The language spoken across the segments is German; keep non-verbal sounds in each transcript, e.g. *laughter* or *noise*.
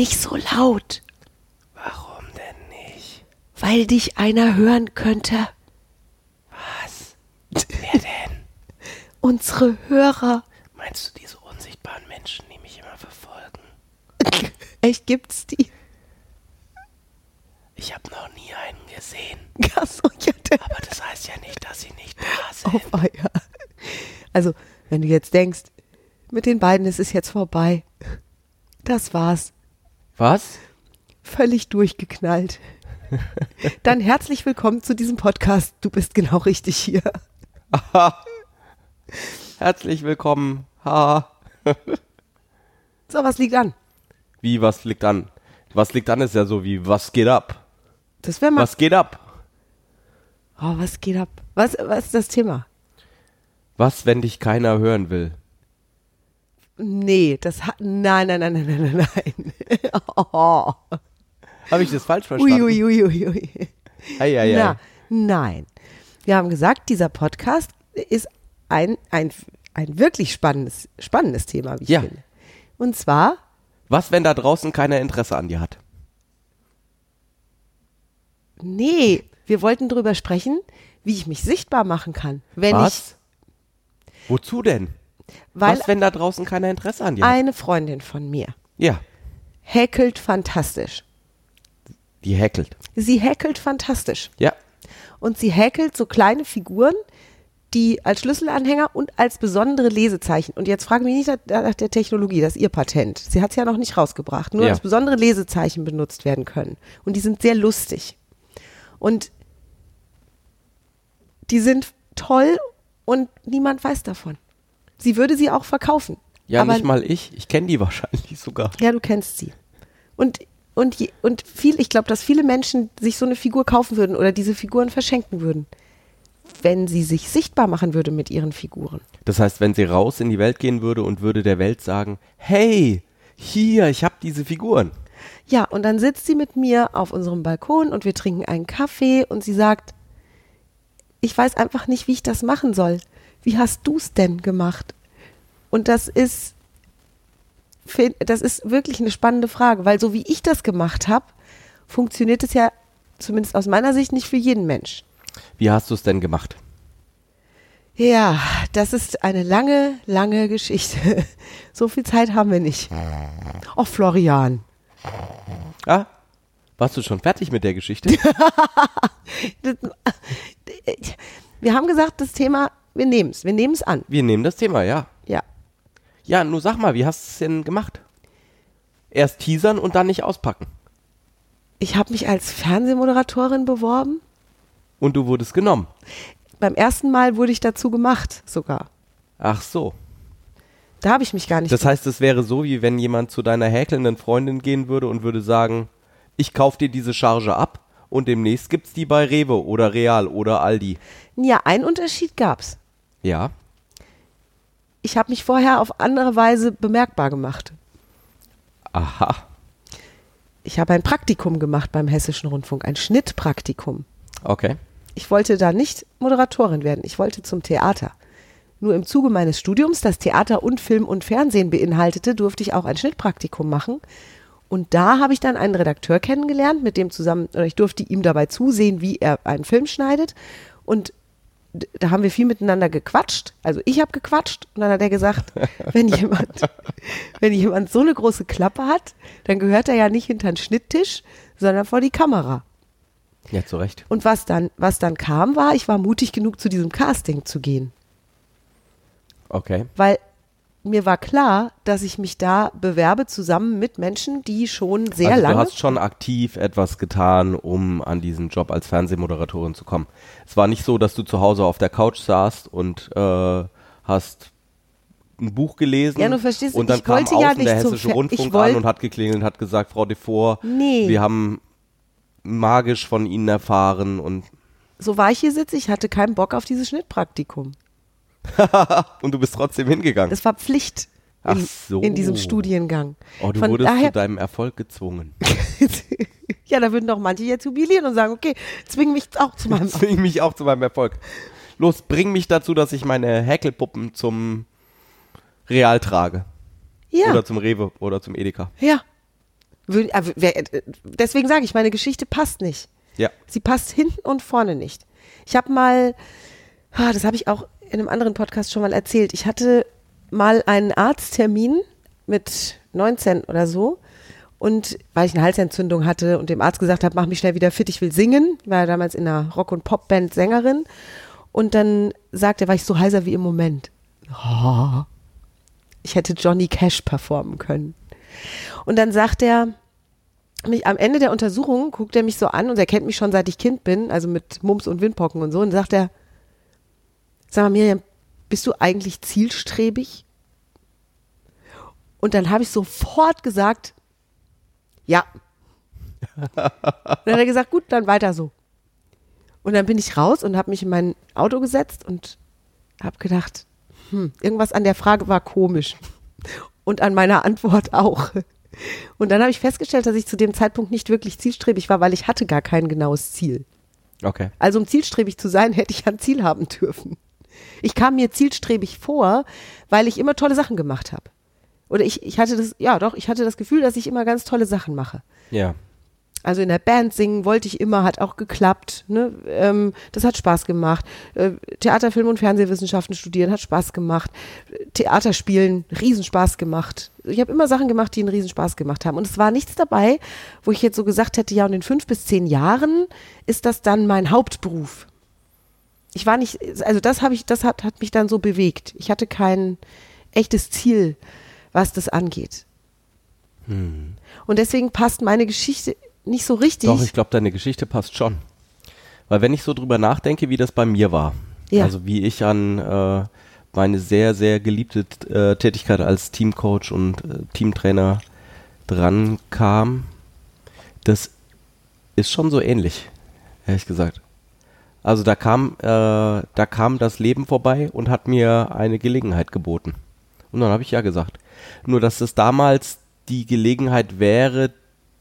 Nicht so laut, warum denn nicht? weil dich einer hören könnte. Was? Wer denn? *laughs* Unsere Hörer. Meinst du diese unsichtbaren Menschen, die mich immer verfolgen? *laughs* Echt gibt's die? Ich habe noch nie einen gesehen. *laughs* Ach so, ja, Aber das heißt ja nicht, dass sie nicht da sind. auf Eier. Also, wenn du jetzt denkst, mit den beiden ist es jetzt vorbei. Das war's. Was? Völlig durchgeknallt. *laughs* Dann herzlich willkommen zu diesem Podcast. Du bist genau richtig hier. Herzlich willkommen. Ha. So, was liegt an? Wie, was liegt an? Was liegt an ist ja so wie, was geht ab? Das wäre mal. Was geht ab? Oh, was geht ab? Was, was ist das Thema? Was, wenn dich keiner hören will? Nee, das hat. Nein, nein, nein, nein, nein, nein, *laughs* nein. Oh. Habe ich das falsch verstanden? Ui, ui, ui, ui. Ei, ei, ei. Na, nein. Wir haben gesagt, dieser Podcast ist ein, ein, ein wirklich spannendes, spannendes Thema, wie ich Ja. finde. Und zwar, Was, wenn da draußen keiner Interesse an dir hat? nee, wir wollten darüber sprechen, wie ich mich sichtbar machen kann. Wenn Was? Wozu denn? Weil Was, wenn da draußen keiner Interesse an dir hat? eine Freundin von mir Ja, häkelt fantastisch. die häkelt. Sie häkelt fantastisch. Ja. Und sie häkelt so kleine Figuren, die als Schlüsselanhänger und als besondere Lesezeichen. Und jetzt frage mich nicht nach nach der Technologie, das ist ihr Patent. Sie hat es ja noch nicht rausgebracht. Nur Ja. als besondere Lesezeichen benutzt werden können. Und die sind sehr lustig. Und die sind toll und niemand weiß davon. Sie würde sie auch verkaufen. Ja, aber nicht mal ich. Ich kenne die *laughs* wahrscheinlich sogar. ja, du kennst sie. Und, und, und viel, ich glaube, dass viele Menschen sich so eine Figur kaufen würden oder diese Figuren verschenken würden, wenn sie sich sichtbar machen würde mit ihren Figuren. Das heißt, wenn sie raus in die Welt gehen würde und würde der Welt sagen, hey, hier, ich habe diese Figuren. Ja, und dann sitzt sie mit mir auf unserem Balkon und wir trinken einen Kaffee und sie sagt, ich weiß einfach nicht, wie ich das machen soll. Wie hast du es denn gemacht? Und das ist, das ist wirklich eine spannende Frage, weil so wie ich das gemacht habe, funktioniert es ja zumindest aus meiner Sicht nicht für jeden Mensch. Wie hast du es denn gemacht? Ja, das ist eine lange, lange Geschichte. *laughs* So viel Zeit haben wir nicht. Oh, Florian. Ah, warst du schon fertig mit der Geschichte? *laughs* Das- Wir haben gesagt, das Thema, wir nehmen es, wir nehmen es an. Wir nehmen das Thema, ja. Ja. Ja, nur sag mal, wie hast du es denn gemacht? Erst teasern und dann nicht auspacken. Ich habe mich als Fernsehmoderatorin beworben. Und du wurdest genommen. Beim ersten Mal wurde ich dazu gemacht, sogar. Ach so. Da habe ich mich gar nicht. Das heißt, es wäre so, wie wenn jemand zu deiner häkelnden Freundin gehen würde und würde sagen, ich kauf dir diese Charge ab und demnächst gibt's die bei Rewe oder Real oder Aldi. ja, einen Unterschied gab's. Ja. Ich habe mich vorher auf andere Weise bemerkbar gemacht. Aha. Ich habe ein Praktikum gemacht beim Hessischen Rundfunk, ein Schnittpraktikum. Okay. Ich wollte da nicht Moderatorin werden, ich wollte zum Theater. Nur im Zuge meines Studiums, das Theater und Film und Fernsehen beinhaltete, durfte ich auch ein Schnittpraktikum machen. Und da habe ich dann einen Redakteur kennengelernt, mit dem zusammen, oder ich durfte ihm dabei zusehen, wie er einen Film schneidet. Und da haben wir viel miteinander gequatscht. Also ich habe gequatscht und dann hat er gesagt, *laughs* wenn jemand, wenn jemand so eine große Klappe hat, dann gehört er ja nicht hinter den Schnitttisch, sondern vor die Kamera. Ja, zu Recht. Und was dann, was dann kam, war, ich war mutig genug, zu diesem Casting zu gehen. Okay. Weil mir war klar, dass ich mich da bewerbe zusammen mit Menschen, die schon sehr also lange. du hast schon aktiv etwas getan, um an diesen Job als Fernsehmoderatorin zu kommen. Es war nicht so, dass du zu Hause auf der Couch saßt und äh, hast ein Buch gelesen Ja, du verstehst, und dann ich kam wollte außen ja nicht der hessische Rundfunk an und hat geklingelt und hat gesagt, Frau Devor, Nee. wir haben magisch von Ihnen erfahren und so war ich hier sitze, ich hatte keinen Bock auf dieses Schnittpraktikum. *laughs* und du bist trotzdem hingegangen. Das war Pflicht Ach in, so. in diesem Studiengang. Oh, du Von wurdest daher, zu deinem Erfolg gezwungen. *laughs* ja, da würden doch manche jetzt jubilieren und sagen, okay, zwing mich auch zu meinem *laughs* Zwing mich auch zu meinem Erfolg. Los, bring mich dazu, dass ich meine Häkelpuppen zum Real trage. Ja. Oder zum Rewe oder zum Edeka. Ja. Äh, äh, Deswegen sage ich, meine Geschichte passt nicht. Ja. Sie passt hinten und vorne nicht. Ich habe mal, ah, das habe ich auch in einem anderen Podcast schon mal erzählt, ich hatte mal einen Arzttermin mit 19 oder so. Und weil ich eine Halsentzündung hatte und dem Arzt gesagt habe, mach mich schnell wieder fit, ich will singen, ich war damals in einer Rock- und Popband Sängerin. Und dann sagte er, war ich so heiser wie im Moment. Oh, ich hätte Johnny Cash performen können. Und dann sagt er, mich, am Ende der Untersuchung guckt er mich so an und er kennt mich schon seit ich Kind bin, also mit Mumps und Windpocken und so, und sagt er, sag mal Miriam, bist du eigentlich zielstrebig? Und dann habe ich sofort gesagt, ja. Und dann hat er gesagt, gut, dann weiter so. Und dann bin ich raus und habe mich in mein Auto gesetzt und habe gedacht, hm, irgendwas an der Frage war komisch. Und an meiner Antwort auch. Und dann habe ich festgestellt, dass ich zu dem Zeitpunkt nicht wirklich zielstrebig war, weil ich hatte gar kein genaues Ziel. Okay. Also um zielstrebig zu sein, hätte ich ein Ziel haben dürfen. Ich kam mir zielstrebig vor, weil ich immer tolle Sachen gemacht habe. Oder ich, ich hatte das, ja doch, ich hatte das Gefühl, dass ich immer ganz tolle Sachen mache. Ja. Also in der Band singen wollte ich immer, hat auch geklappt. Ne? Ähm, das hat Spaß gemacht. Äh, Theater, Film und Fernsehwissenschaften studieren hat Spaß gemacht. Theater spielen, Riesenspaß gemacht. Ich habe immer Sachen gemacht, die einen Riesenspaß gemacht haben. Und es war nichts dabei, wo ich jetzt so gesagt hätte, ja, und in fünf bis zehn Jahren ist das dann mein Hauptberuf. Ich war nicht, also das habe ich, das hat, hat mich dann so bewegt. Ich hatte kein echtes Ziel, was das angeht. Und deswegen passt meine Geschichte nicht so richtig. Doch, ich glaube, deine Geschichte passt schon. Weil wenn ich so drüber nachdenke, wie das bei mir war, Ja. also wie ich an äh, meine sehr, sehr geliebte äh, Tätigkeit als Teamcoach und äh, Teamtrainer dran kam, das ist schon so ähnlich, ehrlich gesagt. Also da kam, äh, da kam das Leben vorbei und hat mir eine Gelegenheit geboten. Und dann habe ich ja gesagt. Nur, dass es damals die Gelegenheit wäre,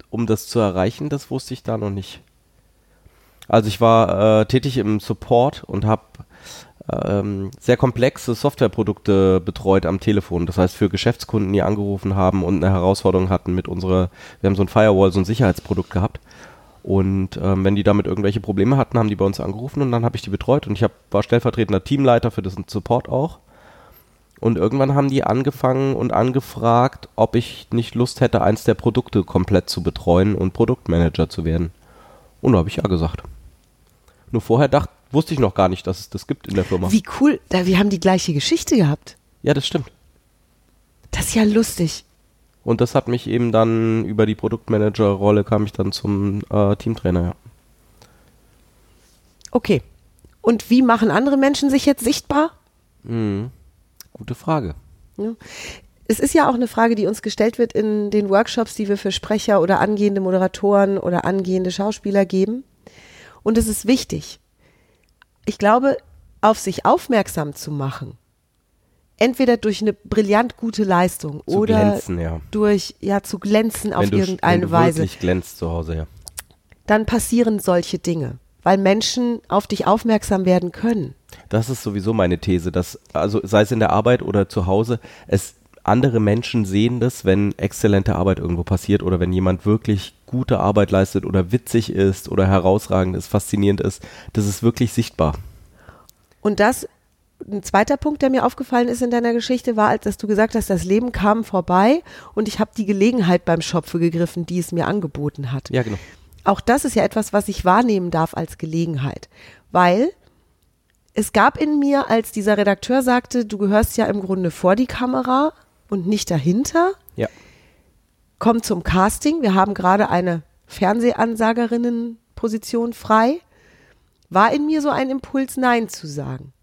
um das zu erreichen, das wusste ich da noch nicht. Also ich war äh, tätig im Support und habe ähm, sehr komplexe Softwareprodukte betreut am Telefon. Das heißt für Geschäftskunden, die angerufen haben und eine Herausforderung hatten mit unserer, wir haben so ein Firewall, so ein Sicherheitsprodukt gehabt. Und ähm, wenn die damit irgendwelche Probleme hatten, haben die bei uns angerufen und dann habe ich die betreut und ich hab, war stellvertretender Teamleiter für den Support auch. Und irgendwann haben die angefangen und angefragt, ob ich nicht Lust hätte, eins der Produkte komplett zu betreuen und Produktmanager zu werden. Und da habe ich ja gesagt. Nur vorher dacht, wusste ich noch gar nicht, dass es das gibt in der Firma. Wie cool, da, wir haben die gleiche Geschichte gehabt. Ja, das stimmt. Das ist ja lustig. Und das hat mich eben dann über die Produktmanager-Rolle kam ich dann zum äh, Teamtrainer. Ja. Okay. Und wie machen andere Menschen sich jetzt sichtbar? Mhm. Gute Frage. Ja. Es ist ja auch eine Frage, die uns gestellt wird in den Workshops, die wir für Sprecher oder angehende Moderatoren oder angehende Schauspieler geben. Und es ist wichtig. Ich glaube, auf sich aufmerksam zu machen, entweder durch eine brillant gute Leistung Zu oder glänzen, ja. durch, ja, zu glänzen auf wenn du, irgendeine wenn du Weise, wirklich glänzt zu Hause, ja. dann passieren solche Dinge, weil Menschen auf dich aufmerksam werden können. Das ist sowieso meine These, dass, also sei es in der Arbeit oder zu Hause, es andere Menschen sehen das, wenn exzellente Arbeit irgendwo passiert oder wenn jemand wirklich gute Arbeit leistet oder witzig ist oder herausragend ist, faszinierend ist. Das ist wirklich sichtbar. Und das, ein zweiter Punkt, der mir aufgefallen ist in deiner Geschichte, war, als dass du gesagt hast, das Leben kam vorbei und ich habe die Gelegenheit beim Schopfe gegriffen, die es mir angeboten hat. Ja, genau. Auch das ist ja etwas, was ich wahrnehmen darf als Gelegenheit, weil es gab in mir, als dieser Redakteur sagte, du gehörst ja im Grunde vor die Kamera und nicht dahinter, Ja. komm zum Casting, wir haben gerade eine Fernsehansagerinnenposition frei, war in mir so ein Impuls, Nein zu sagen.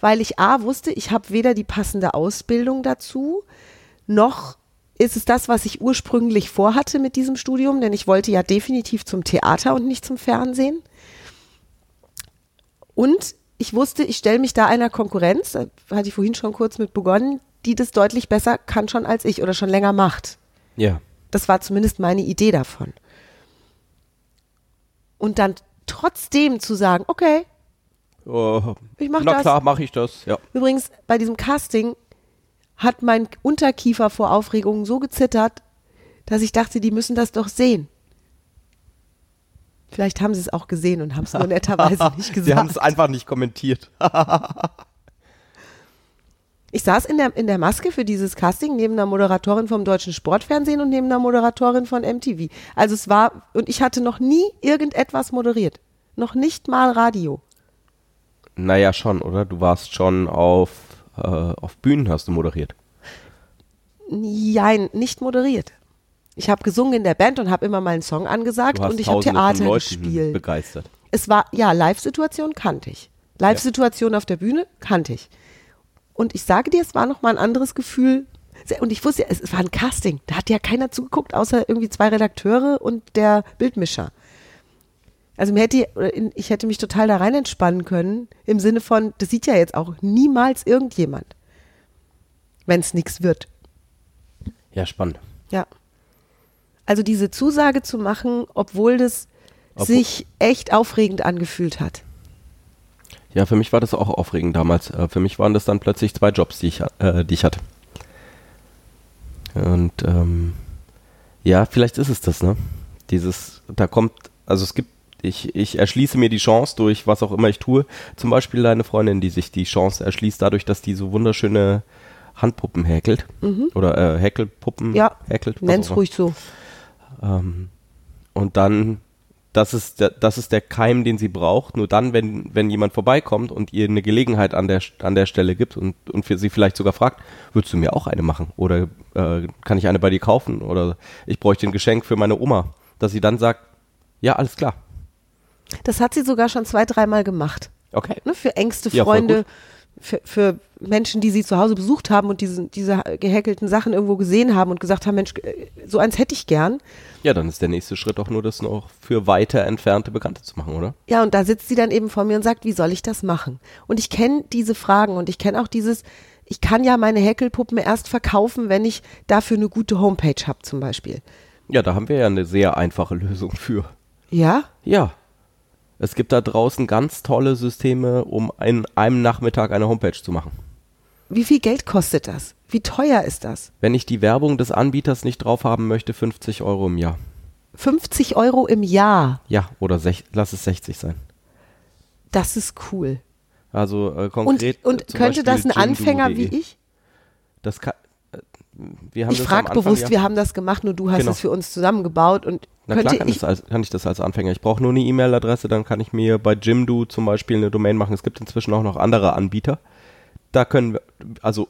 Weil ich A wusste, ich habe weder die passende Ausbildung dazu, noch ist es das, was ich ursprünglich vorhatte mit diesem Studium, denn ich wollte ja definitiv zum Theater und nicht zum Fernsehen. Und ich wusste, ich stelle mich da einer Konkurrenz, da hatte ich vorhin schon kurz mit begonnen, die das deutlich besser kann schon als ich oder schon länger macht. Ja. Das war zumindest meine Idee davon. Und dann trotzdem zu sagen, okay, Oh, Ich mach na das. klar, mache ich das. Ja. übrigens bei diesem Casting hat mein Unterkiefer vor Aufregung so gezittert, dass ich dachte, die müssen das doch sehen. Vielleicht haben sie es auch gesehen und haben es nur *laughs* netterweise nicht gesagt. Sie haben es einfach nicht kommentiert. *laughs* Ich saß in der, in der Maske für dieses Casting neben einer Moderatorin vom deutschen Sportfernsehen und neben einer Moderatorin von MTV. Also es war, und ich hatte noch nie irgendetwas moderiert. Noch nicht mal Radio. Naja, schon, oder? Du warst schon auf, äh, auf Bühnen, hast du moderiert. Nein, nicht moderiert. Ich habe gesungen in der Band und habe immer mal einen Song angesagt und ich habe Theater gespielt. begeistert. Es war, ja, Live-Situation kannte ich. Live-Situation auf der Bühne kannte ich. Und ich sage dir, es war nochmal ein anderes Gefühl. Und ich wusste, ja, es war ein Casting. Da hat ja keiner zugeguckt, außer irgendwie zwei Redakteure und der Bildmischer. Also mir hätte, ich hätte mich total da rein entspannen können, im Sinne von, das sieht ja jetzt auch niemals irgendjemand. Wenn es nichts wird. Ja, spannend. Ja. Also diese Zusage zu machen, obwohl das Obwohl- sich echt aufregend angefühlt hat. Ja, für mich war das auch aufregend damals. Äh, Für mich waren das dann plötzlich zwei Jobs, die ich, äh, die ich hatte. Und ähm, ja, vielleicht ist es das, ne? Dieses, da kommt, also es gibt, ich, ich erschließe mir die Chance durch was auch immer ich tue. Zum Beispiel deine Freundin, die sich die Chance erschließt dadurch, dass die so wunderschöne Handpuppen häkelt. Oder äh, Häkelpuppen Mhm. Ja, häkelt. Nenn's immer. ruhig so. Ähm, und dann, das ist, der, das ist der Keim, den sie braucht. Nur dann, wenn, wenn jemand vorbeikommt und ihr eine Gelegenheit an der, an der Stelle gibt und, und für sie vielleicht sogar fragt, würdest du mir auch eine machen? Oder äh, kann ich eine bei dir kaufen? Oder ich bräuchte ein Geschenk für meine Oma. Dass sie dann sagt, ja, alles klar. Das hat sie sogar schon zwei, dreimal gemacht. Okay. Ne, für engste Ja, Freunde, für, für Menschen, die sie zu Hause besucht haben und diese, diese gehäkelten Sachen irgendwo gesehen haben und gesagt haben, Mensch, äh, so eins hätte ich gern. Ja, dann ist der nächste Schritt auch nur, das noch für weiter entfernte Bekannte zu machen, oder? Ja, und da sitzt sie dann eben vor mir und sagt, wie soll ich das machen? Und ich kenne diese Fragen und ich kenne auch dieses, ich kann ja meine Häkelpuppen erst verkaufen, wenn ich dafür eine gute Homepage habe zum Beispiel. Ja, da haben wir ja eine sehr einfache Lösung für. Ja? Ja. Es gibt da draußen ganz tolle Systeme, um in einem Nachmittag eine Homepage zu machen. Wie viel Geld kostet das? Wie teuer ist das? Wenn ich die Werbung des Anbieters nicht drauf haben möchte, 50 Euro im Jahr. 50 Euro im Jahr. Ja, oder sech, lass es 60 sein. Das ist cool. Also äh, Und, konkret. und äh, zum könnte das ein Beispiel Anfänger wie ich? Das kann, äh, wir haben Ich frage bewusst, ja- wir haben das gemacht, nur du hast Genau. es für uns zusammengebaut und Na klar kann, ich. ich, als, kann ich das als Anfänger. Ich brauche nur eine E-Mail-Adresse, dann kann ich mir bei Jimdo zum Beispiel eine Domain machen. Es gibt inzwischen auch noch andere Anbieter. Da können wir, also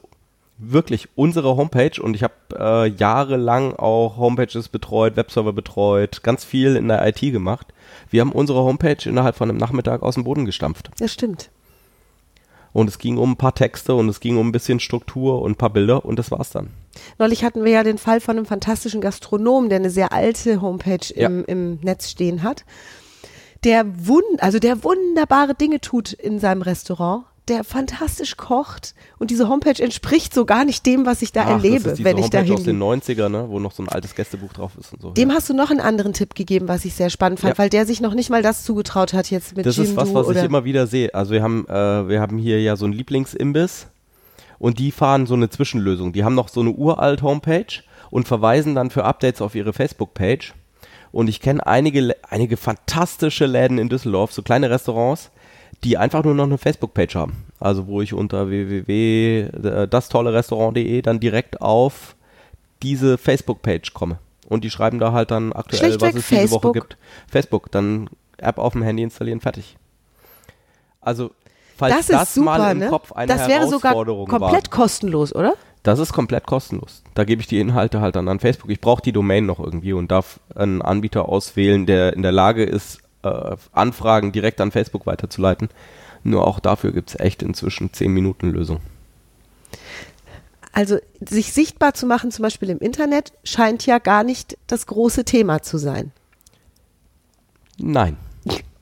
wirklich unsere Homepage und ich habe äh, jahrelang auch Homepages betreut, Webserver betreut, ganz viel in der IT gemacht. Wir haben unsere Homepage innerhalb von einem Nachmittag aus dem Boden gestampft. Das stimmt. Und es ging um ein paar Texte und es ging um ein bisschen Struktur und ein paar Bilder und das war's dann. Neulich hatten wir ja den Fall von einem fantastischen Gastronomen, der eine sehr alte Homepage Ja. im, im Netz stehen hat. Der wund, also der wunderbare Dinge tut in seinem Restaurant, der fantastisch kocht und diese Homepage entspricht so gar nicht dem, was ich da Ach, das erlebe, ist diese wenn ich da Homepage aus den hingehe. 90er, ne, wo noch so ein altes Gästebuch drauf ist und so. Dem ja. hast du noch einen anderen Tipp gegeben, was ich sehr spannend fand, Ja. weil der sich noch nicht mal das zugetraut hat jetzt mit Das ist was, was ich immer wieder sehe. Also wir haben, äh, wir haben hier ja so einen Lieblingsimbiss und die fahren so eine Zwischenlösung. Die haben noch so eine uralt Homepage und verweisen dann für Updates auf ihre Facebook-Page. Und ich kenne einige, einige fantastische Läden in Düsseldorf, so kleine Restaurants, die einfach nur noch eine Facebook-Page haben. Also wo ich unter www.dastollerestaurant.de dann direkt auf diese Facebook-Page komme. Und die schreiben da halt dann aktuell, Schlichtweg was es diese Woche Facebook. gibt. Facebook, dann App auf dem Handy installieren, fertig. Also, falls das das, ist super, mal im ne? Kopf eine das wäre sogar Herausforderung komplett war. kostenlos, oder? Das ist komplett kostenlos. Da gebe ich die Inhalte halt dann an Facebook. Ich brauche die Domain noch irgendwie und darf einen Anbieter auswählen, der in der Lage ist, äh, Anfragen direkt an Facebook weiterzuleiten. Nur auch dafür gibt es echt inzwischen 10 Minuten Lösung. Also sich sichtbar zu machen, zum Beispiel im Internet, scheint ja gar nicht das große Thema zu sein. Nein.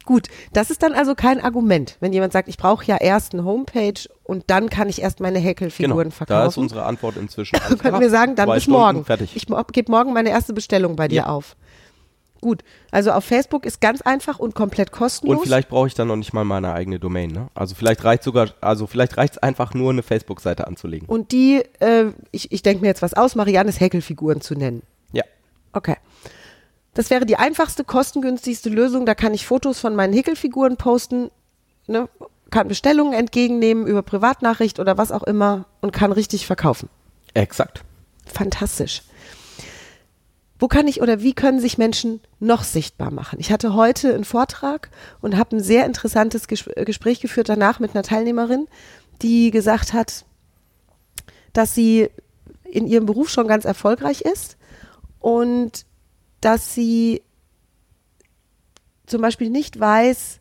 Gut, das ist dann also kein Argument, wenn jemand sagt, ich brauche ja erst eine Homepage und dann kann ich erst meine Genau. Häkelfiguren Da ist verkaufen. unsere Antwort inzwischen. *laughs* Könnten klar. wir sagen, dann bis Stunden, morgen. Fertig. Ich gebe morgen meine erste Bestellung bei dir Ja. auf. Gut, also auf Facebook ist ganz einfach und komplett kostenlos. Und vielleicht brauche ich dann noch nicht mal meine eigene Domain. Ne? Also vielleicht reicht sogar, also vielleicht reicht es einfach nur eine Facebook-Seite anzulegen. Und die, äh, ich, ich denke mir jetzt was aus, Mariannes Häkelfiguren zu nennen. Ja. Okay. Das wäre die einfachste, kostengünstigste Lösung. Da kann ich Fotos von meinen Häkelfiguren posten, ne? kann Bestellungen entgegennehmen über Privatnachricht oder was auch immer und kann richtig verkaufen. Exakt. Fantastisch. Wo kann ich oder wie können sich Menschen noch sichtbar machen? Ich hatte heute einen Vortrag und habe ein sehr interessantes Ges Gespräch geführt danach mit einer Teilnehmerin, die gesagt hat, dass sie in ihrem Beruf schon ganz erfolgreich ist und dass sie zum Beispiel nicht weiß,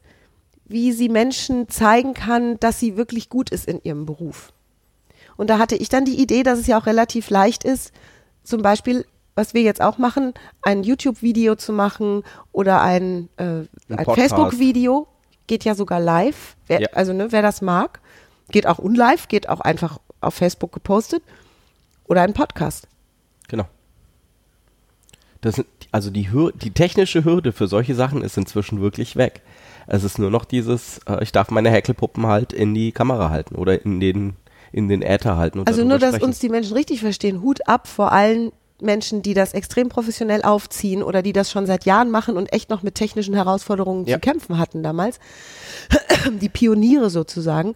wie sie Menschen zeigen kann, dass sie wirklich gut ist in ihrem Beruf. Und da hatte ich dann die Idee, dass es ja auch relativ leicht ist, zum Beispiel was wir jetzt auch machen, ein YouTube-Video zu machen oder ein, äh, ein, Ein. Facebook-Video, geht ja sogar live. Wer, Ja. Also ne, wer das mag, geht auch unlive, geht auch einfach auf Facebook gepostet oder ein Podcast. Das also die, die technische Hürde für solche Sachen ist inzwischen wirklich weg. Es ist nur noch dieses, äh, ich darf meine Häkelpuppen halt in die Kamera halten oder in den, in den Äther halten. Also nur, dass sprechen. uns die Menschen richtig verstehen, Hut ab vor allen Menschen, die das extrem professionell aufziehen oder die das schon seit Jahren machen und echt noch mit technischen Herausforderungen Ja. zu kämpfen hatten damals. Die Pioniere sozusagen.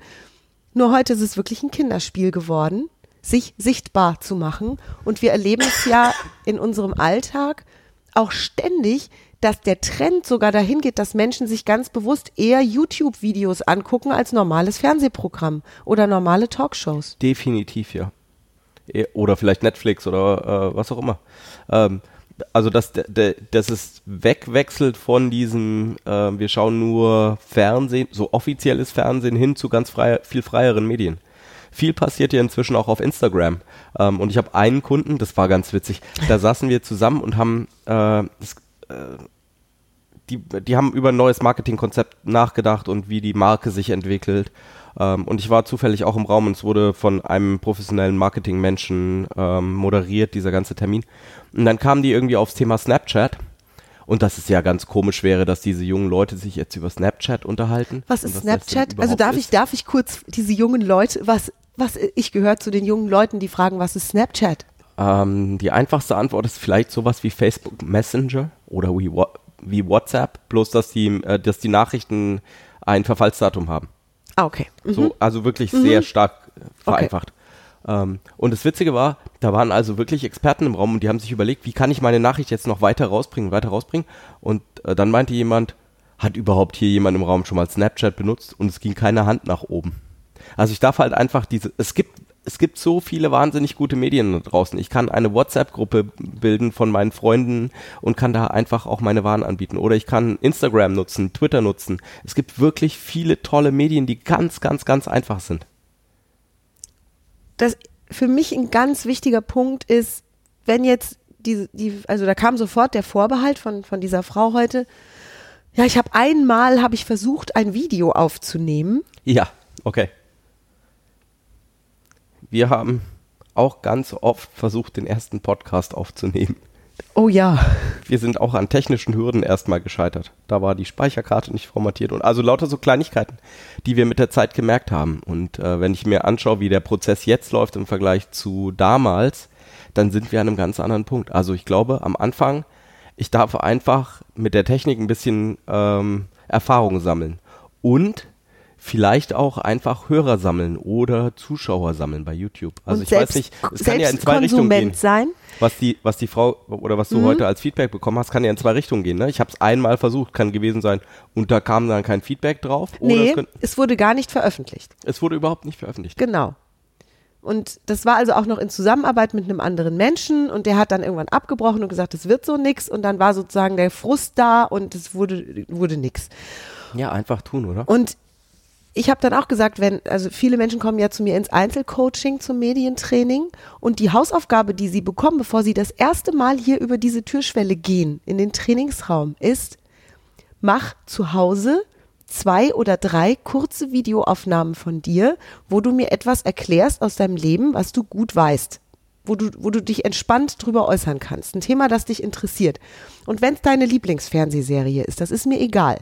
Nur heute ist es wirklich ein Kinderspiel geworden, sich sichtbar zu machen. Und wir erleben es ja in unserem Alltag auch ständig, dass der Trend sogar dahin geht, dass Menschen sich ganz bewusst eher YouTube-Videos angucken als normales Fernsehprogramm oder normale Talkshows. Definitiv, ja. Eh, Oder vielleicht Netflix oder äh, was auch immer. Ähm, also, dass, dass es wegwechselt von diesem, äh, wir schauen nur Fernsehen, so offizielles Fernsehen hin zu ganz frei, viel freieren Medien. Viel passiert ja inzwischen auch auf Instagram. Ähm, und ich habe einen Kunden, das war ganz witzig, da saßen wir zusammen und haben äh, das, die, die haben über ein neues Marketingkonzept nachgedacht und wie die Marke sich entwickelt. Ähm, und ich war zufällig auch im Raum und es wurde von einem professionellen Marketingmenschen ähm, moderiert, dieser ganze Termin. Und dann kamen die irgendwie aufs Thema Snapchat. Und dass es ja ganz komisch wäre, dass diese jungen Leute sich jetzt über Snapchat unterhalten. Was ist denn Snapchat? Also darf ich, darf ich kurz diese jungen Leute, was, was, ich gehöre zu den jungen Leuten, die fragen, was ist Snapchat? Ähm, die einfachste Antwort ist vielleicht sowas wie Facebook Messenger oder wie, wie WhatsApp, bloß dass die, äh, dass die Nachrichten ein Verfallsdatum haben. Ah, okay. Mhm. So, also wirklich sehr stark äh, vereinfacht. Ähm, und das Witzige war, da waren also wirklich Experten im Raum und die haben sich überlegt, wie kann ich meine Nachricht jetzt noch weiter rausbringen, weiter rausbringen. Und äh, dann meinte jemand, hat überhaupt hier jemand im Raum schon mal Snapchat benutzt und es ging keine Hand nach oben. Also ich darf halt einfach diese, es gibt, es gibt so viele wahnsinnig gute Medien da draußen. Ich kann eine WhatsApp-Gruppe bilden von meinen Freunden und kann da einfach auch meine Waren anbieten. Oder ich kann Instagram nutzen, Twitter nutzen. Es gibt wirklich viele tolle Medien, die ganz, ganz, ganz einfach sind. Das für mich ein ganz wichtiger Punkt ist, wenn jetzt die, die also da kam sofort der Vorbehalt von, von dieser Frau heute. Ja, ich habe einmal habe ich versucht, ein Video aufzunehmen. Ja, okay. Wir haben auch ganz oft versucht, den ersten Podcast aufzunehmen. Oh ja. Wir sind auch an technischen Hürden erstmal gescheitert. Da war die Speicherkarte nicht formatiert und also lauter so Kleinigkeiten, die wir mit der Zeit gemerkt haben. Und äh, wenn ich mir anschaue, wie der Prozess jetzt läuft im Vergleich zu damals, dann sind wir an einem ganz anderen Punkt. Also ich glaube, am Anfang, ich darf einfach mit der Technik ein bisschen ähm, Erfahrung sammeln und vielleicht auch einfach Hörer sammeln oder Zuschauer sammeln bei YouTube. Also und ich selbst, weiß nicht, es kann ja in zwei Richtungen gehen Konsument sein. was die, was die Frau oder was du Mhm. heute als Feedback bekommen hast, kann ja in zwei Richtungen gehen. Ne? Ich habe es einmal versucht, kann gewesen sein, und da kam dann kein Feedback drauf. Oder Nee, es, könnt, es wurde gar nicht veröffentlicht. es wurde überhaupt nicht veröffentlicht. Genau. Und das war also auch noch in Zusammenarbeit mit einem anderen Menschen und der hat dann irgendwann abgebrochen und gesagt, es wird so nix und dann war sozusagen der Frust da und es wurde, wurde nix. Ja, einfach tun, oder? Und ich habe dann auch gesagt, wenn, also viele Menschen kommen ja zu mir ins Einzelcoaching zum Medientraining und die Hausaufgabe, die sie bekommen, bevor sie das erste Mal hier über diese Türschwelle gehen in den Trainingsraum, ist, mach zu Hause zwei oder drei kurze Videoaufnahmen von dir, wo du mir etwas erklärst aus deinem Leben, was du gut weißt. wo du, wo du dich entspannt drüber äußern kannst. Ein Thema, das dich interessiert. Und wenn es deine Lieblingsfernsehserie ist, das ist mir egal.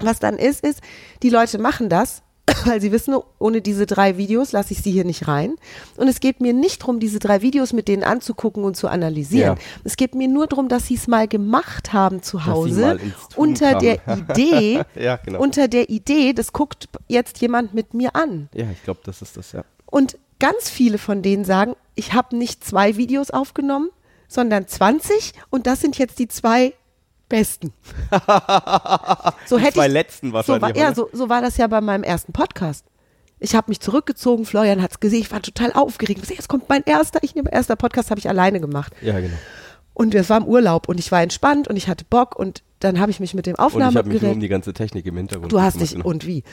Was dann ist, ist, die Leute machen das, *clears throat* weil sie wissen, ohne diese drei Videos lasse ich sie hier nicht rein. Und es geht mir nicht darum, diese drei Videos mit denen anzugucken und zu analysieren. Ja. Es geht mir nur darum, dass sie es mal gemacht haben zu Hause unter der *laughs* Idee, Ja, genau. unter der Idee, das guckt jetzt jemand mit mir an. Ja, ich glaube, das ist das, ja. Und ganz viele von denen sagen, ich habe nicht zwei Videos aufgenommen, sondern 20 und das sind jetzt die zwei besten. *laughs* so Die hätte zwei ich, letzten so wahrscheinlich. war, ja, so, so war das ja bei meinem ersten Podcast. Ich habe mich zurückgezogen, Florian hat es gesehen, ich war total aufgeregt. So, Jetzt kommt mein erster, ich nehme erster Podcast, habe ich alleine gemacht. ja, genau. Und es war im Urlaub und ich war entspannt und ich hatte Bock und dann habe ich mich mit dem Und ich habe mich nur Aufnahmegerät um die ganze Technik im Hintergrund Du hast dich genau. und wie.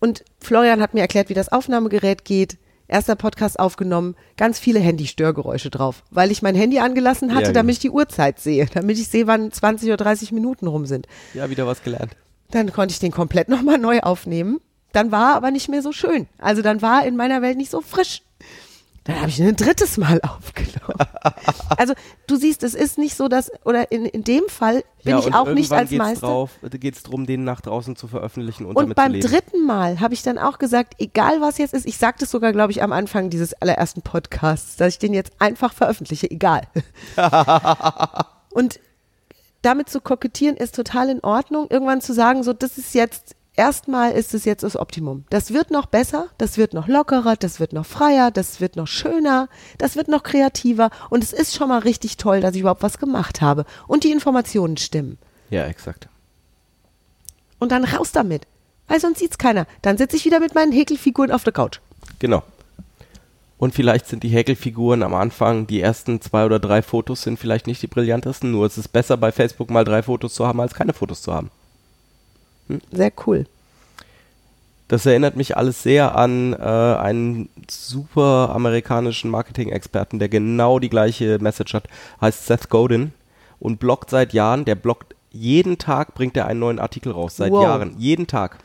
Und Florian hat mir erklärt, wie das Aufnahmegerät geht. Erster Podcast aufgenommen, ganz viele Handy-Störgeräusche drauf, weil ich mein Handy angelassen hatte, Ja, genau. damit ich die Uhrzeit sehe, damit ich sehe, wann 20 oder 30 Minuten rum sind. Ja, wieder was gelernt. Dann konnte ich den komplett *laughs* nochmal neu aufnehmen. Dann war er aber nicht mehr so schön. Also dann war in meiner Welt nicht so frisch. Dann habe ich ein drittes Mal *laughs* aufgenommen. Also du siehst, es ist nicht so, dass, oder in, in dem Fall bin ja, ich auch nicht als geht's Meister. Drauf, geht es darum, den nach draußen zu veröffentlichen und, Und damit beim zu leben. dritten Mal habe ich dann auch gesagt, egal was jetzt ist, ich sagte es sogar, glaube ich, am Anfang dieses allerersten Podcasts, dass ich den jetzt einfach veröffentliche, egal. *laughs* Und damit zu kokettieren ist total in Ordnung. Irgendwann zu sagen, so, das ist jetzt, erstmal ist es jetzt das Optimum. Das wird noch besser, das wird noch lockerer, das wird noch freier, das wird noch schöner, das wird noch kreativer. Und es ist schon mal richtig toll, dass ich überhaupt was gemacht habe. Und die Informationen stimmen. Ja, exakt. Und dann raus damit. Weil sonst sieht's keiner. Dann sitze ich wieder mit meinen Häkelfiguren auf der Couch. Genau. Und vielleicht sind die Häkelfiguren am Anfang, die ersten zwei oder drei Fotos sind vielleicht nicht die brillantesten, nur es ist besser bei Facebook mal drei Fotos zu haben, als keine Fotos zu haben. Sehr cool. Das erinnert mich alles sehr an äh, einen super amerikanischen Marketing-Experten, der genau die gleiche Message hat, heißt Seth Godin und bloggt seit Jahren, der bloggt jeden Tag, bringt er einen neuen Artikel raus, seit Wow. Jahren, jeden Tag.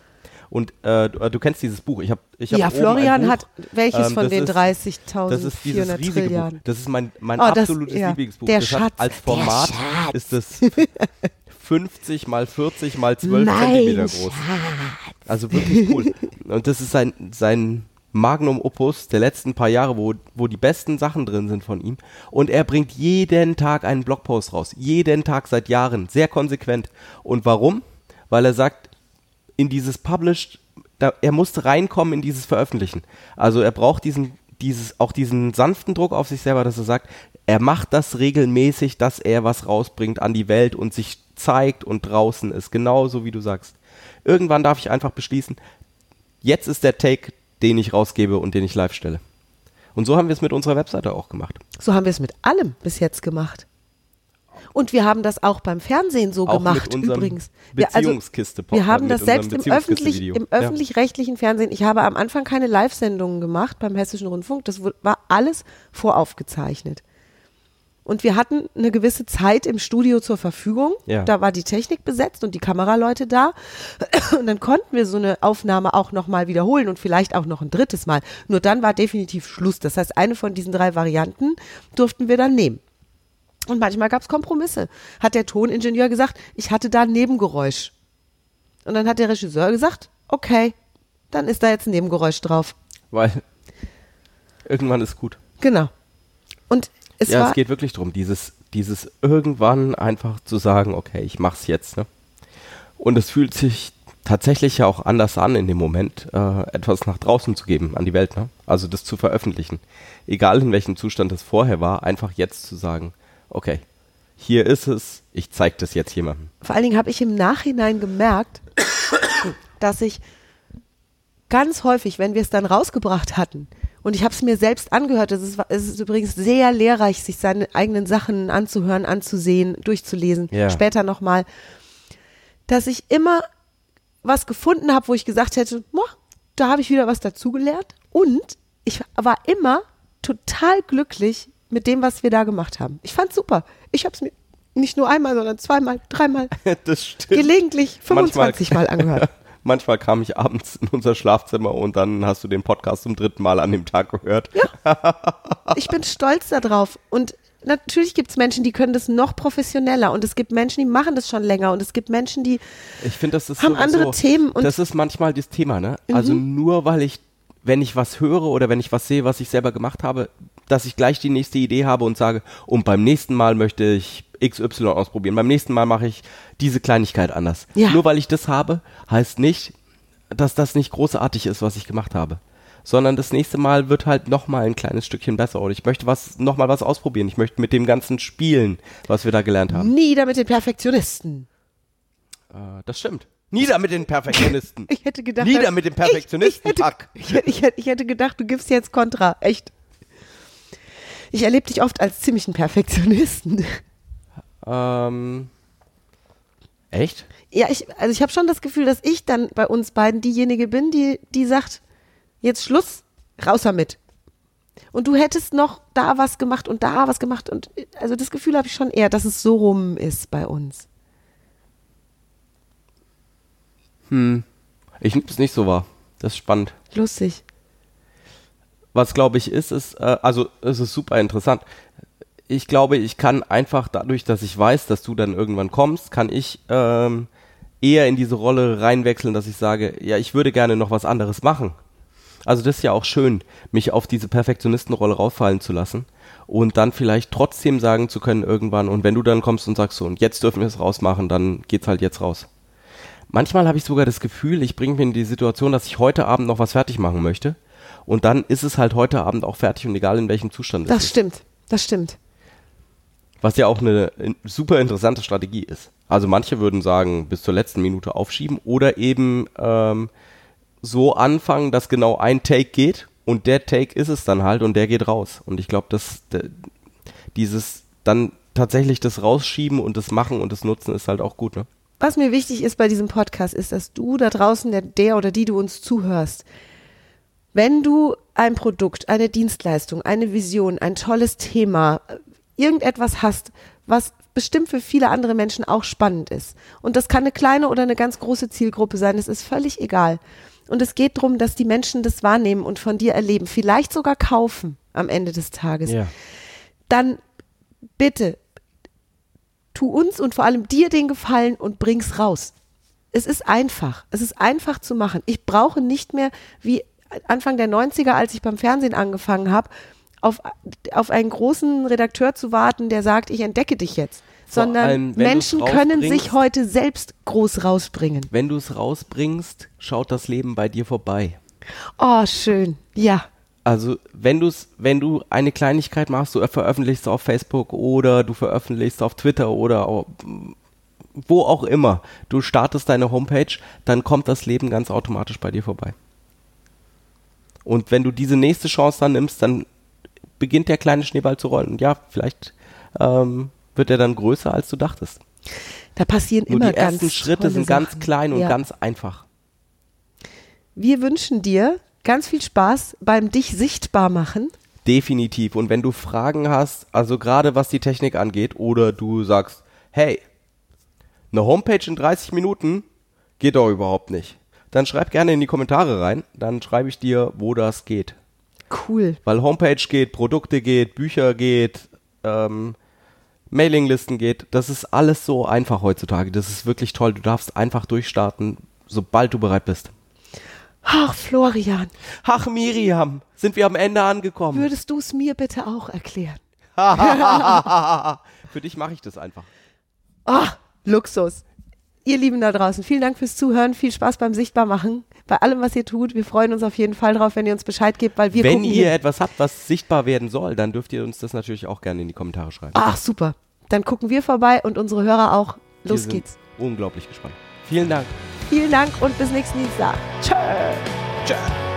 Und äh, du, du kennst dieses Buch. Ich hab, ich hab Ja, Florian Buch. hat welches Ähm, von das den ist- 30.000, Das ist dieses 400 riesige Buch. Das ist mein, mein Oh, das- absolutes ja. Lieblingsbuch. Der das Schatz, hat als der Format Schatz. ist das *laughs* 50 mal 40 mal 12 Mein Zentimeter groß. Also wirklich cool. Und das ist sein, sein Magnum Opus der letzten paar Jahre, wo, wo die besten Sachen drin sind von ihm. Und er bringt jeden Tag einen Blogpost raus. Jeden Tag seit Jahren. Sehr konsequent. Und warum? Weil er sagt, in dieses Published, da, er musste reinkommen in dieses Veröffentlichen. Also er braucht diesen, dieses, auch diesen sanften Druck auf sich selber, dass er sagt, er macht das regelmäßig, dass er was rausbringt an die Welt und sich zeigt und draußen ist. Genauso wie du sagst. Irgendwann darf ich einfach beschließen, jetzt ist der Take, den ich rausgebe und den ich live stelle. Und so haben wir es mit unserer Webseite auch gemacht. So haben wir es mit allem bis jetzt gemacht. Und wir haben das auch beim Fernsehen so Auch gemacht, übrigens. Wir, also, Beziehungskiste wir haben das selbst im, öffentlich, im öffentlich-rechtlichen Fernsehen. Ich habe am Anfang keine Live-Sendungen gemacht beim Hessischen Rundfunk. Das war alles voraufgezeichnet. Und wir hatten eine gewisse Zeit im Studio zur Verfügung. Ja. Da war die Technik besetzt und die Kameraleute da. *clears throat* Und dann konnten wir so eine Aufnahme auch nochmal wiederholen und vielleicht auch noch ein drittes Mal. Nur dann war definitiv Schluss. Das heißt, eine von diesen drei Varianten durften wir dann nehmen. Und manchmal gab es Kompromisse. Hat der Toningenieur gesagt, ich hatte da ein Nebengeräusch. Und dann hat der Regisseur gesagt, okay, dann ist da jetzt ein Nebengeräusch drauf. Weil irgendwann ist gut. Genau. Und es ja, es geht wirklich darum, dieses, dieses irgendwann einfach zu sagen, okay, ich mach's jetzt. Ne? Und es fühlt sich tatsächlich ja auch anders an in dem Moment, äh, etwas nach draußen zu geben an die Welt. Ne? Also das zu veröffentlichen. Egal in welchem Zustand es vorher war, einfach jetzt zu sagen, okay, hier ist es, ich zeige das jetzt jemandem. vor allen Dingen habe ich im Nachhinein gemerkt, *coughs* dass ich ganz häufig, wenn wir es dann rausgebracht hatten, und ich habe es mir selbst angehört, es ist, es ist übrigens sehr lehrreich, sich seine eigenen Sachen anzuhören, anzusehen, durchzulesen, Ja. später nochmal, dass ich immer was gefunden habe, wo ich gesagt hätte, "Boah, da habe ich wieder was dazugelernt. Und ich war immer total glücklich mit dem, was wir da gemacht haben. Ich fand's super. Ich habe es mir nicht nur einmal, sondern zweimal, dreimal, *laughs* gelegentlich 25 Mal *laughs* angehört. Manchmal kam ich abends in unser Schlafzimmer und dann hast du den Podcast zum dritten Mal an dem Tag gehört. Ja. *laughs* Ich bin stolz darauf. Und natürlich gibt es Menschen, die können das noch professioneller und es gibt Menschen, die machen das schon länger und es gibt Menschen, die ich finde, das ist haben andere Themen. Und das ist manchmal das Thema, ne? Also mhm. Also nur weil ich, wenn ich was höre oder wenn ich was sehe, was ich selber gemacht habe, dass ich gleich die nächste Idee habe und sage, und beim nächsten Mal möchte ich XY ausprobieren. Beim nächsten Mal mache ich diese Kleinigkeit anders. Ja. Nur weil ich das habe, heißt nicht, dass das nicht großartig ist, was ich gemacht habe sondern das nächste Mal wird halt nochmal ein kleines Stückchen besser oder ich möchte was nochmal was ausprobieren. Ich möchte mit dem ganzen spielen, was wir da gelernt haben. Nieder mit den Perfektionisten. Äh, das stimmt. Nieder mit den Perfektionisten. *laughs* ich hätte gedacht, Nieder mit den Perfektionisten. Ich, ich, hätte, ich, ich, ich hätte gedacht, du gibst jetzt Kontra. Echt. Ich erlebe dich oft als ziemlichen Perfektionisten. Ähm. Echt? Ja, ich, also ich habe schon das Gefühl, dass ich dann bei uns beiden diejenige bin, die, die sagt, jetzt Schluss, raus damit. Und du hättest noch da was gemacht und da was gemacht und also das Gefühl habe ich schon eher, dass es so rum ist bei uns. Hm. Ich nehme es nicht so wahr. Das ist spannend. Lustig. Was glaube ich ist, ist, äh, also es ist super interessant. Ich glaube, ich kann einfach dadurch, dass ich weiß, dass du dann irgendwann kommst, kann ich ähm, eher in diese Rolle reinwechseln, dass ich sage, ja, ich würde gerne noch was anderes machen. Also das ist ja auch schön, mich auf diese Perfektionistenrolle rauffallen zu lassen und dann vielleicht trotzdem sagen zu können irgendwann und wenn du dann kommst und sagst so und jetzt dürfen wir es rausmachen, dann geht's halt jetzt raus. Manchmal habe ich sogar das Gefühl, ich bringe mich in die Situation, dass ich heute Abend noch was fertig machen möchte und dann ist es halt heute Abend auch fertig und egal in welchem Zustand das es ist. Das stimmt, das stimmt. Was ja auch eine super interessante Strategie ist. Also manche würden sagen, bis zur letzten Minute aufschieben oder eben ähm, so anfangen, dass genau ein Take geht und der Take ist es dann halt und der geht raus. Und ich glaube, dass dieses dann tatsächlich das Rausschieben und das Machen und das Nutzen ist halt auch gut, ne? Was mir wichtig ist bei diesem Podcast, ist, dass du da draußen, der, der oder die du uns zuhörst, wenn du ein Produkt, eine Dienstleistung, eine Vision, ein tolles Thema, irgendetwas hast, was bestimmt für viele andere Menschen auch spannend ist. Und das kann eine kleine oder eine ganz große Zielgruppe sein, es ist völlig egal. Und es geht darum, dass die Menschen das wahrnehmen und von dir erleben, vielleicht sogar kaufen am Ende des Tages. Ja. Dann bitte tu uns und vor allem dir den Gefallen und bring's raus. Es ist einfach. Es ist einfach zu machen. Ich brauche nicht mehr wie Anfang der 90er, als ich beim Fernsehen angefangen habe, auf, auf einen großen Redakteur zu warten, der sagt, ich entdecke dich jetzt sondern allem, Menschen können sich heute selbst groß rausbringen. Wenn du es rausbringst, schaut das Leben bei dir vorbei. Oh, schön. Ja. Also, wenn du wenn du eine Kleinigkeit machst, du veröffentlichst auf Facebook oder du veröffentlichst auf Twitter oder wo auch immer, du startest deine Homepage, dann kommt das Leben ganz automatisch bei dir vorbei. Und wenn du diese nächste Chance dann nimmst, dann beginnt der kleine Schneeball zu rollen. Und ja, vielleicht ähm, wird er dann größer, als du dachtest. Da passieren Nur immer die ersten Schritte sind Sachen. ganz klein und ja. ganz einfach. Wir wünschen dir ganz viel Spaß beim dich sichtbar machen. Definitiv. Und wenn du Fragen hast, also gerade was die Technik angeht, oder du sagst, hey, eine Homepage in 30 Minuten geht doch überhaupt nicht. Dann schreib gerne in die Kommentare rein, dann schreibe ich dir, wo das geht. Cool. Weil Homepage geht, Produkte geht, Bücher geht, ähm, Mailinglisten geht. Das ist alles so einfach heutzutage. Das ist wirklich toll. Du darfst einfach durchstarten, sobald du bereit bist. Ach, Florian. Ach, Miriam, sind wir am Ende angekommen. Würdest du es mir bitte auch erklären? *laughs* Für dich mache ich das einfach. Ach, Luxus. Ihr Lieben da draußen, vielen Dank fürs Zuhören. Viel Spaß beim Sichtbarmachen. Bei allem, was ihr tut. Wir freuen uns auf jeden Fall drauf, wenn ihr uns Bescheid gebt, weil wir Wenn ihr etwas habt, was sichtbar werden soll, dann dürft ihr uns das natürlich auch gerne in die Kommentare schreiben. Ach, super. Dann gucken wir vorbei und unsere Hörer auch. Los geht's. Unglaublich gespannt. Vielen Dank. Vielen Dank und bis nächsten Dienstag. Tschö. Tschö.